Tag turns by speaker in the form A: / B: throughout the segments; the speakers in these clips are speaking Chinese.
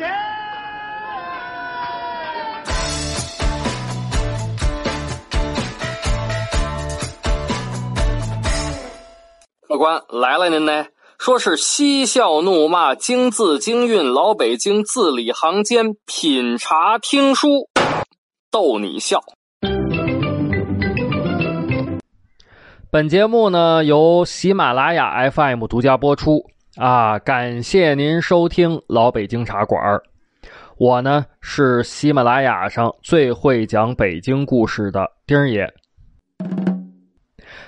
A: 钱。
B: 客官来了，您呢？说是嬉笑怒骂，京字京韵，老北京字里行间，品茶听书，逗你笑。本节目呢由喜马拉雅 FM 独家播出啊！感谢您收听老北京茶馆我呢是喜马拉雅上最会讲北京故事的丁爷。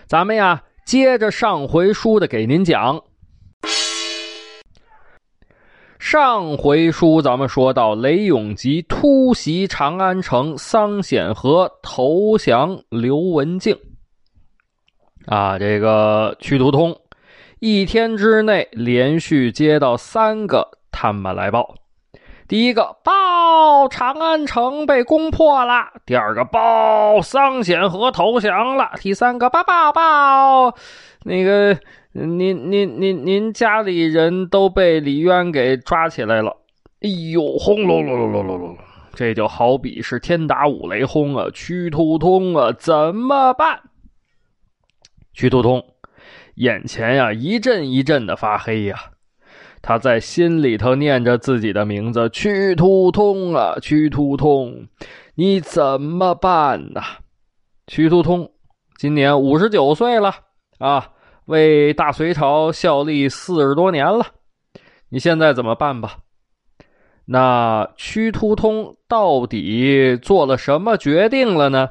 B: 咱们呀，接着上回书的给您讲。上回书咱们说到雷永吉突袭长安城，桑显和投降刘文静。啊，这个屈突通一天之内连续接到三个探马来报：第一个报长安城被攻破了；第二个报桑显和投降了；第三个报报报那个您您您您家里人都被李渊给抓起来了。哎呦，轰隆隆隆隆隆隆！这就好比是天打五雷轰啊！屈突通啊，怎么办？屈突通眼前呀一阵一阵的发黑呀，他在心里头念着自己的名字：屈突通啊，屈突通，你怎么办呢？屈突通今年五十九岁了啊，为大隋朝效力四十多年了，你现在怎么办吧？那屈突通到底做了什么决定了呢？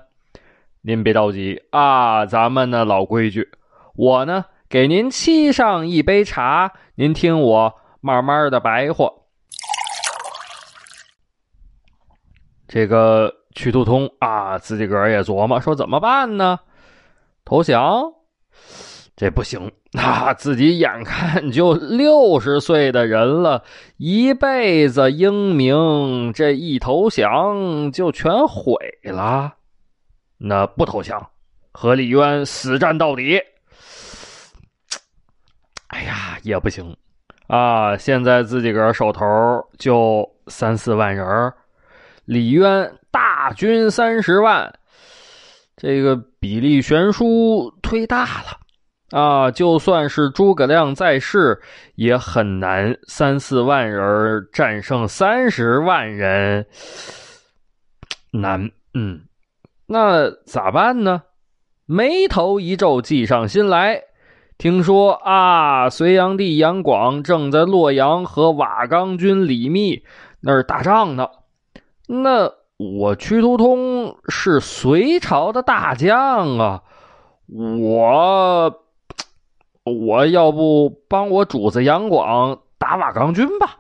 B: 您别着急啊，咱们呢老规矩，我呢给您沏上一杯茶，您听我慢慢的白话。这个屈突通啊，自己个儿也琢磨说怎么办呢？投降？这不行啊！自己眼看就六十岁的人了，一辈子英名，这一投降就全毁了。那不投降，和李渊死战到底。哎呀，也不行啊！现在自己个手头就三四万人李渊大军三十万，这个比例悬殊忒大了啊！就算是诸葛亮在世，也很难三四万人战胜三十万人，难，嗯。那咋办呢？眉头一皱，计上心来。听说啊，隋炀帝杨广正在洛阳和瓦岗军李密那儿打仗呢。那我屈突通是隋朝的大将啊，我我要不帮我主子杨广打瓦岗军吧？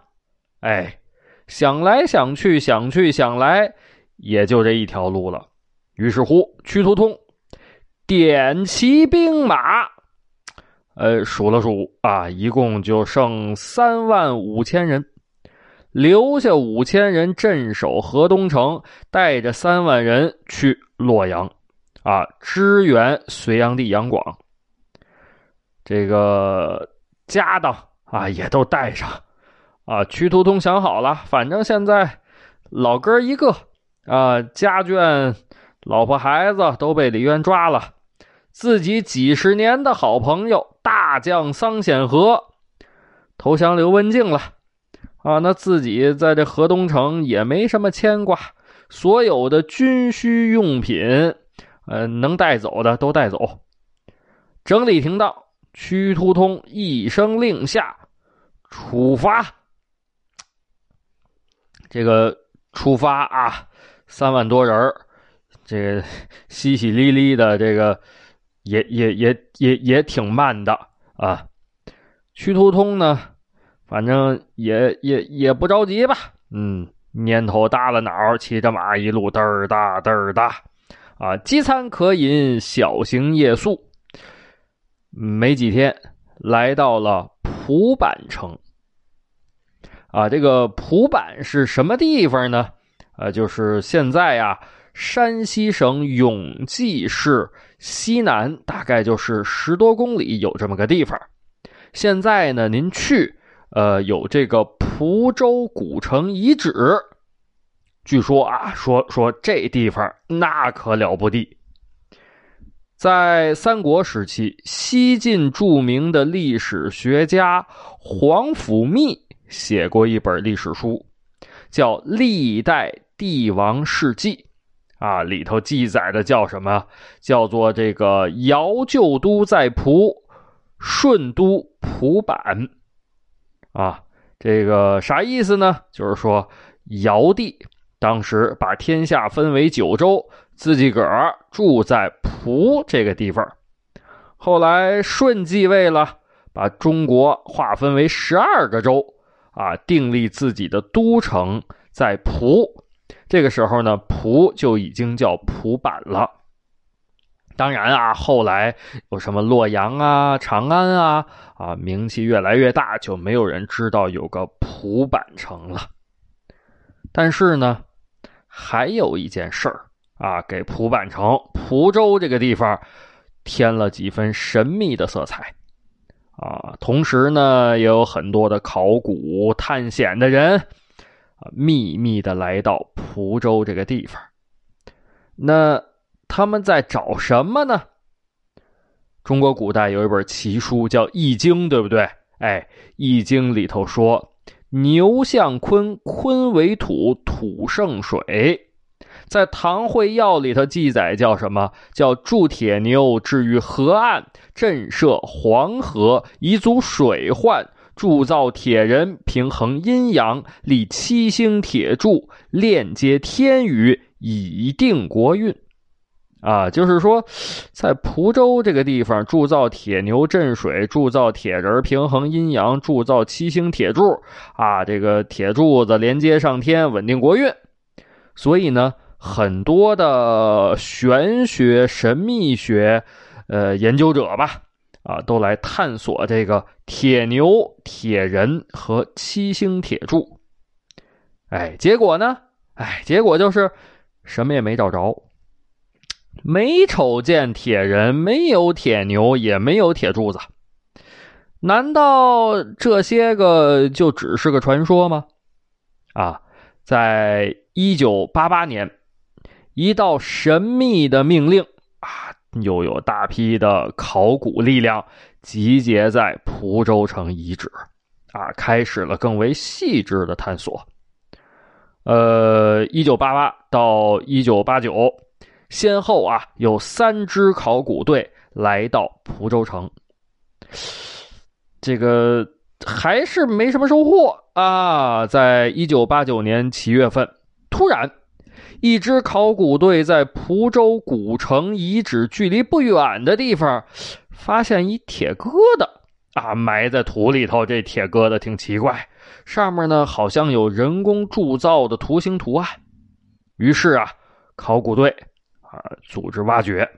B: 哎，想来想去，想去想来，也就这一条路了。于是乎，屈突通点齐兵马，呃，数了数啊，一共就剩三万五千人，留下五千人镇守河东城，带着三万人去洛阳，啊，支援隋炀帝杨广。这个家当啊，也都带上，啊，屈突通想好了，反正现在老哥一个啊，家眷。老婆孩子都被李渊抓了，自己几十年的好朋友大将桑显和投降刘文静了啊！那自己在这河东城也没什么牵挂，所有的军需用品，呃，能带走的都带走。整理停当，屈突通一声令下，出发。这个出发啊，三万多人。这个 淅淅沥沥的，这个也也也也也挺慢的啊。屈突通呢，反正也也也不着急吧。嗯，蔫头耷了脑，骑着马一路嘚儿哒嘚儿哒啊。饥餐可饮，小行夜宿。没几天，来到了蒲坂城。啊，这个蒲坂是什么地方呢？啊，就是现在呀。山西省永济市西南，大概就是十多公里，有这么个地方。现在呢，您去，呃，有这个蒲州古城遗址。据说啊，说说这地方那可了不地。在三国时期，西晋著名的历史学家皇甫谧写过一本历史书，叫《历代帝王事迹》，啊，里头记载的叫什么？叫做这个尧旧都在蒲，舜都蒲坂。啊，这个啥意思呢？就是说尧帝当时把天下分为九州。自己个儿住在蒲这个地方，后来舜继位了，把中国划分为十二个州，啊，订立自己的都城在蒲。这个时候呢，蒲就已经叫蒲坂了。当然啊，后来有什么洛阳啊、长安啊，啊，名气越来越大，就没有人知道有个蒲坂城了。但是呢，还有一件事儿。啊，给蒲坂城、蒲州这个地方添了几分神秘的色彩啊！同时呢，也有很多的考古探险的人，秘密的来到蒲州这个地方。那他们在找什么呢？中国古代有一本奇书叫《易经》，对不对？哎，《易经》里头说：“牛象坤，坤为土，土生水。”在《唐会要》里头记载，叫什么？叫铸铁牛置于河岸，震慑黄河，以阻水患；铸造铁人，平衡阴阳，立七星铁柱，链接天宇，以定国运。啊，就是说，在蒲州这个地方铸造铁牛镇水，铸造铁人平衡阴阳，铸造七星铁柱。啊，这个铁柱子连接上天，稳定国运。所以呢。很多的玄学、神秘学，呃，研究者吧，啊，都来探索这个铁牛、铁人和七星铁柱。哎，结果呢？哎，结果就是什么也没找着，没瞅见铁人，没有铁牛，也没有铁柱子。难道这些个就只是个传说吗？啊，在一九八八年。一道神秘的命令，又有大批的考古力量集结在蒲州城遗址，啊，开始了更为细致的探索。呃，一九八八到一九八九，先后啊有三支考古队来到蒲州城，这个还是没什么收获啊。在一九八九年七月份，突然。一支考古队在蒲州古城遗址距离不远的地方，发现一铁疙瘩啊，埋在土里头。这铁疙瘩挺奇怪，上面呢好像有人工铸造的图形图案。于是啊，考古队啊组织挖掘。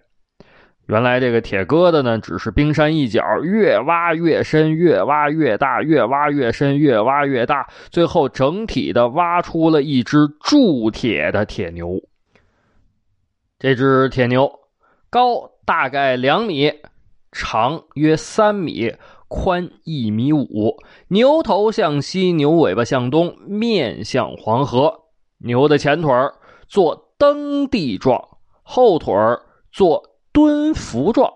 B: 原来这个铁疙瘩呢，只是冰山一角，越挖越深，越挖越大，越挖越深，越挖越大，最后整体的挖出了一只铸铁的铁牛。这只铁牛高大概两米，长约三米，宽一米五。牛头向西，牛尾巴向东，面向黄河。牛的前腿做蹬地状，后腿做。蹲伏状，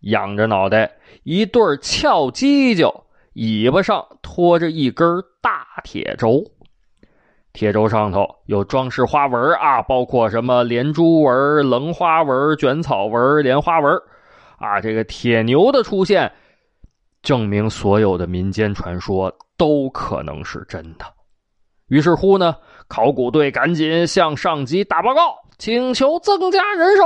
B: 仰着脑袋，一对翘犄角，尾巴上拖着一根大铁轴，铁轴上头有装饰花纹啊，包括什么连珠纹、棱花纹、卷草纹、莲花纹啊。这个铁牛的出现，证明所有的民间传说都可能是真的。于是乎呢，考古队赶紧向上级打报告，请求增加人手。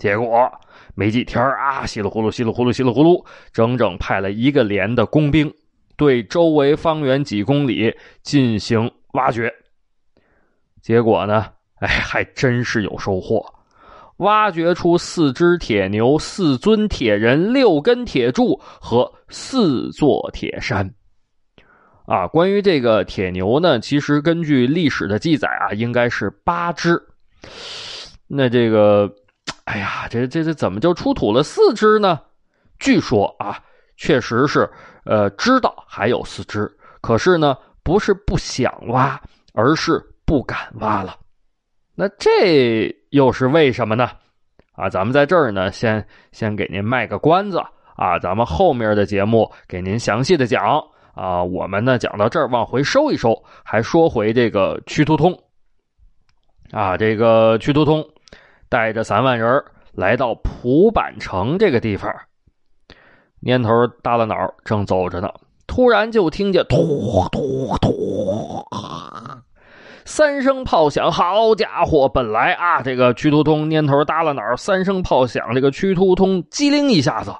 B: 结果没几天啊，稀里呼噜，稀里呼噜，稀里呼噜，整整派了一个连的工兵，对周围方圆几公里进行挖掘。结果呢，哎，还真是有收获，挖掘出四只铁牛、四尊铁人、六根铁柱和四座铁山。啊，关于这个铁牛呢，其实根据历史的记载啊，应该是八只。那这个。哎呀，这这这怎么就出土了四只呢？据说啊，确实是，呃，知道还有四只，可是呢，不是不想挖，而是不敢挖了。那这又是为什么呢？啊，咱们在这儿呢，先先给您卖个关子啊，咱们后面的节目给您详细的讲啊。我们呢讲到这儿，往回收一收，还说回这个屈突通啊，这个屈突通带着三万人来到蒲坂城这个地方，年头耷拉脑，正走着呢，突然就听见突突突。三声炮响，好家伙！本来啊，这个屈突通蔫头耷拉脑，三声炮响，这个屈突通机灵一下子，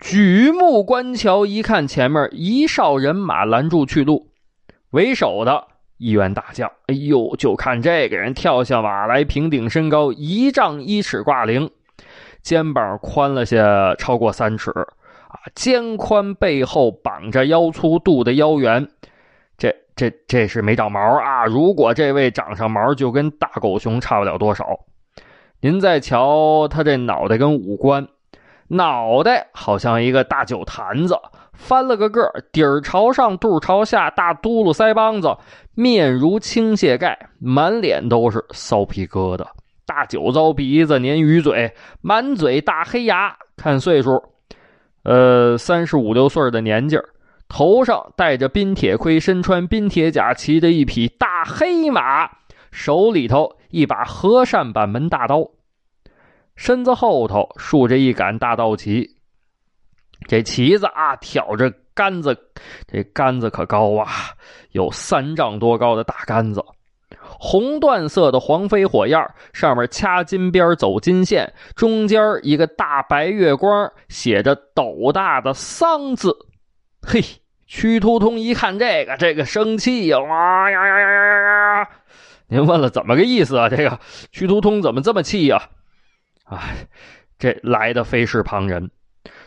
B: 举目观瞧，一看前面一哨人马拦住去路，为首的一员大将，哎呦，就看这个人跳下马来，平顶身高一丈一尺挂零，肩膀宽了些，超过三尺啊，肩宽背后，绑着腰粗，肚的腰圆。这这这是没长毛啊！如果这位长上毛，就跟大狗熊差不了多少。您再瞧他这脑袋跟五官，脑袋好像一个大酒坛子，翻了个个，底儿朝上，肚朝下，大嘟噜腮帮子，面如青蟹盖，满脸都是臊皮疙瘩，大酒糟鼻子，鲶鱼嘴，满嘴大黑牙，看岁数，呃，三十五六岁的年纪。头上戴着冰铁盔，身穿冰铁甲，骑着一匹大黑马，手里头一把和善板门大刀，身子后头竖着一杆大道旗。这旗子啊，挑着杆子，这杆子可高啊，有三丈多高的大杆子，红缎色的黄飞火焰，上面掐金边走金线，中间一个大白月光，写着斗大的丧字。嘿，屈突通一看这个，这个生气呀！哇呀呀呀呀呀呀！您问了怎么个意思啊？这个屈突通怎么这么气呀？哎，这来的非是旁人，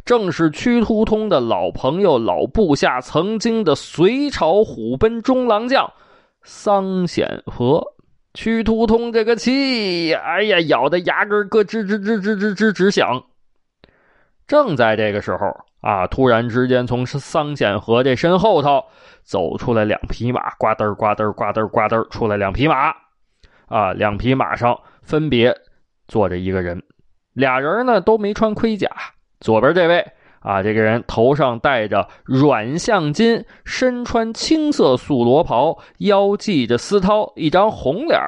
B: 正是屈突通的老朋友、老部下，曾经的隋朝虎贲中郎将桑显和。屈突通这个气呀，哎呀，咬的牙根咯吱吱吱吱吱吱直响。正在这个时候。啊！突然之间，从桑显和这身后头走出来两匹马，呱噔呱噔呱噔呱噔出来两匹马。啊，两匹马上分别坐着一个人，俩人呢都没穿盔甲。左边这位啊，这个人头上戴着软橡筋，身穿青色素罗袍，腰系着丝绦，一张红脸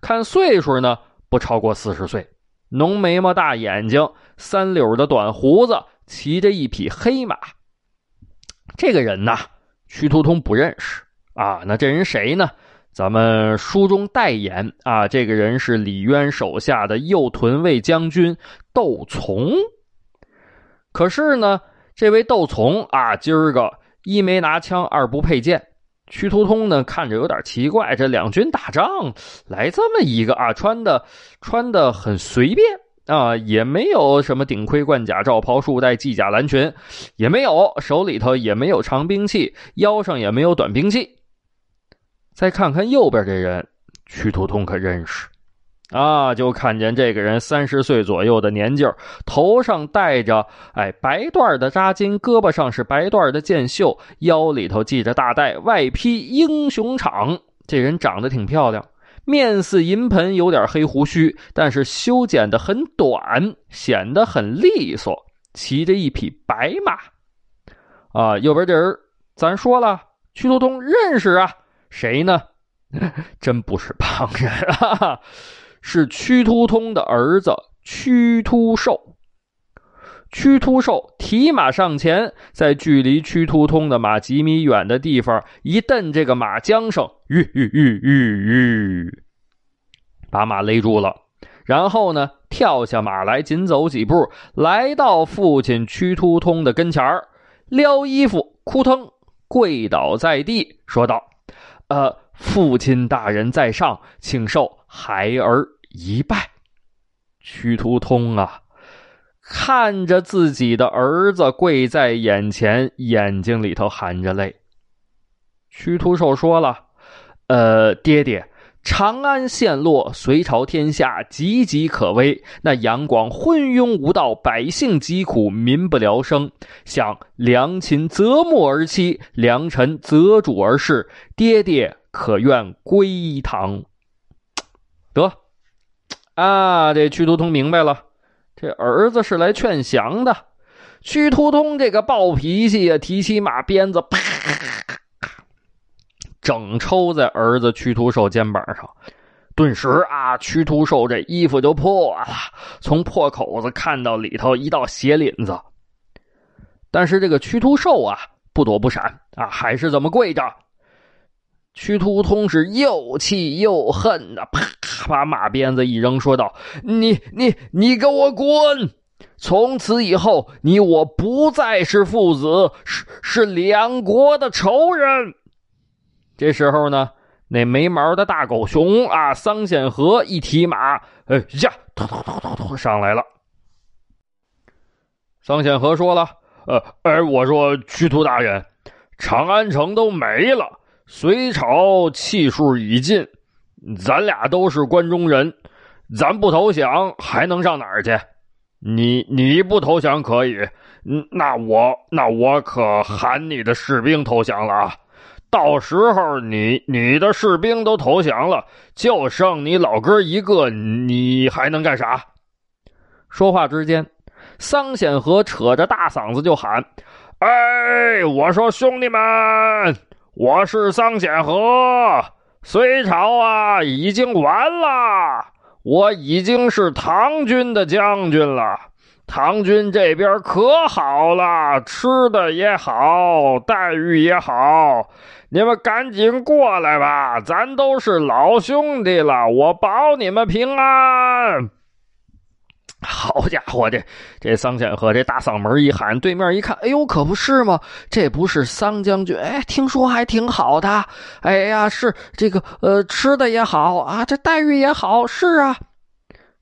B: 看岁数呢不超过四十岁，浓眉毛、大眼睛，三绺的短胡子。骑着一匹黑马，这个人呐，屈突通不认识啊。那这人谁呢？咱们书中代言啊，这个人是李渊手下的右屯卫将军窦从。可是呢，这位窦从啊，今儿个一没拿枪，二不配剑。屈突通呢，看着有点奇怪，这两军打仗来这么一个啊，穿的穿的很随便。啊，也没有什么顶盔贯甲、罩袍束带、系甲蓝裙，也没有，手里头也没有长兵器，腰上也没有短兵器。再看看右边这人，屈突通可认识啊，就看见这个人三十岁左右的年纪头上戴着哎白缎的扎巾，胳膊上是白缎的箭袖，腰里头系着大带，外披英雄氅。这人长得挺漂亮。面似银盆，有点黑胡须，但是修剪的很短，显得很利索。骑着一匹白马，啊，右边这人，咱说了，屈突通认识啊，谁呢？真不是旁人啊，是屈突通的儿子屈突寿。屈突寿提马上前，在距离屈突通的马几米远的地方一蹬这个马缰绳，吁吁吁吁吁，把马勒住了。然后呢，跳下马来，紧走几步，来到父亲屈突通的跟前撩衣服，扑腾跪倒在地，说道：“呃，父亲大人在上，请受孩儿一拜。”屈突通啊！看着自己的儿子跪在眼前，眼睛里头含着泪。屈突寿说了：“呃，爹爹，长安陷落，隋朝天下岌岌可危。那杨广昏庸无道，百姓疾苦，民不聊生。想良禽择木而栖，良臣择主而事。爹爹可愿归唐？得啊，这屈突通明白了，这儿子是来劝降的。屈突通这个暴脾气呀，提起马鞭子，啪，整抽在儿子屈突寿肩膀上。顿时啊，屈突寿这衣服就破了，从破口子看到里头一道血领子。但是这个屈突寿啊，不躲不闪啊，还是这么跪着。屈突通是又气又恨的，啪，把马鞭子一扔，说道：“你你你给我滚！从此以后，你我不再是父子，是是两国的仇人。”这时候呢，那没毛的大狗熊啊，桑显和一提马，哎呀，突突突突突上来了。桑显和说了：“呃，哎，我说屈突大人，长安城都没了。”隋朝气数已尽，咱俩都是关中人，咱不投降还能上哪儿去？你你不投降可以，那我那我可喊你的士兵投降了啊！到时候你你的士兵都投降了，就剩你老哥一个，你还能干啥？说话之间，桑显和扯着大嗓子就喊：“哎，我说兄弟们！”我是桑显和，隋朝啊已经完了，我已经是唐军的将军了。唐军这边可好了，吃的也好，待遇也好，你们赶紧过来吧，咱都是老兄弟了，我保你们平安。好家伙，这这桑显和这大嗓门一喊，对面一看，哎呦，可不是吗？这不是桑将军？哎，听说还挺好的。哎呀，是这个呃，吃的也好啊，这待遇也好。是啊，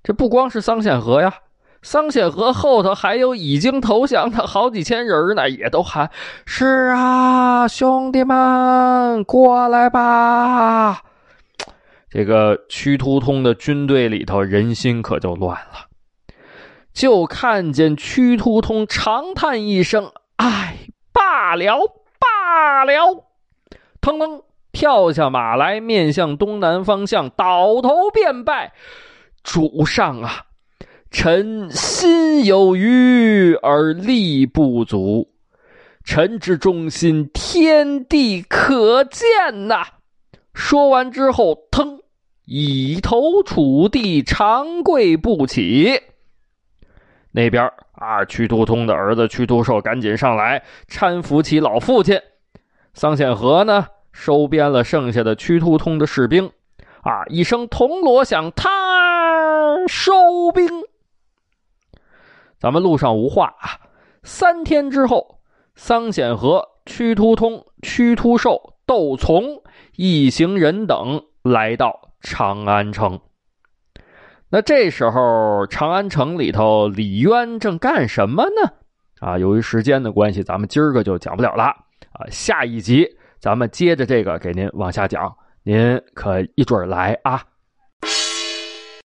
B: 这不光是桑显和呀，桑显和后头还有已经投降的好几千人呢，也都喊是啊，兄弟们过来吧。这个屈突通的军队里头，人心可就乱了。就看见屈突通长叹一声：“唉，罢了，罢了！”腾腾跳下马来，面向东南方向，倒头便拜：“主上啊，臣心有余而力不足，臣之忠心，天地可见呐！”说完之后，腾，以头触地，长跪不起。那边啊，屈突通的儿子屈突寿赶紧上来搀扶起老父亲。桑显和呢，收编了剩下的屈突通的士兵。啊，一声铜锣响，他收兵。咱们路上无话啊。三天之后，桑显和、屈突通、屈突寿、窦从一行人等来到长安城。那这时候，长安城里头，李渊正干什么呢？啊，由于时间的关系，咱们今儿个就讲不了了啊。下一集咱们接着这个给您往下讲，您可一准儿来啊。